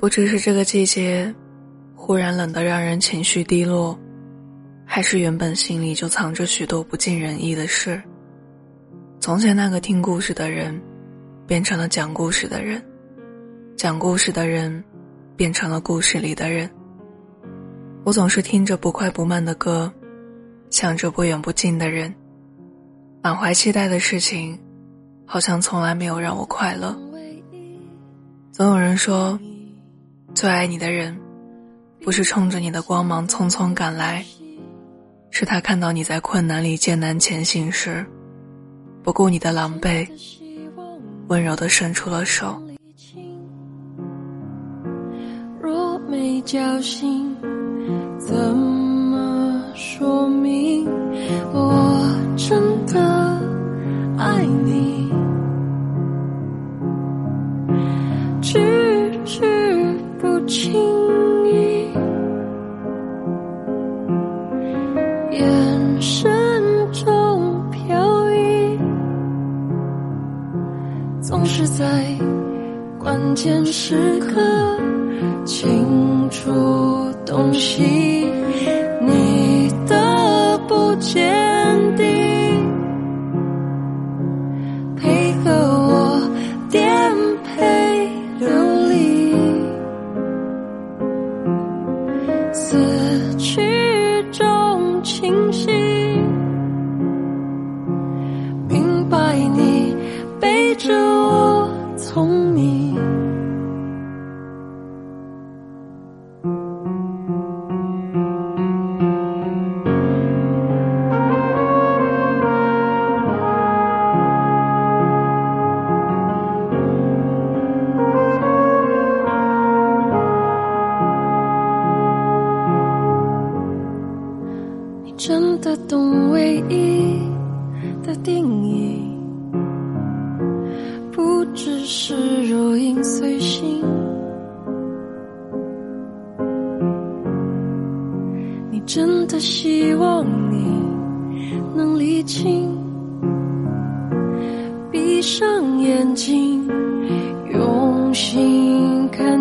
不知是这个季节忽然冷得让人情绪低落，还是原本心里就藏着许多不尽人意的事。从前那个听故事的人，变成了讲故事的人；讲故事的人，变成了故事里的人。我总是听着不快不慢的歌，想着不远不近的人，满怀期待的事情，好像从来没有让我快乐。总有人说。最爱你的人，不是冲着你的光芒匆匆赶来，是他看到你在困难里艰难前行时，不顾你的狼狈，温柔的伸出了手。若没交心，怎么说明我真的爱你？句句。轻易，眼神中飘移，总是在关键时刻清楚洞悉真的懂唯一的定义，不只是若影随形。你真的希望你能理清，闭上眼睛，用心看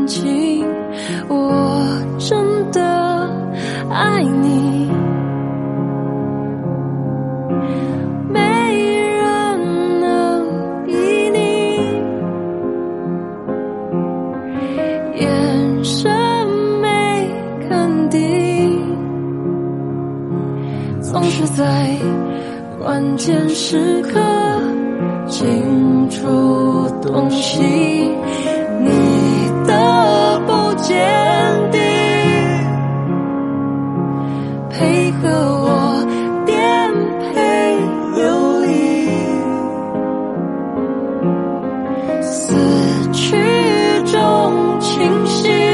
是在关键时刻清楚东西。你的不坚定，配合我颠沛流离，死去中清醒。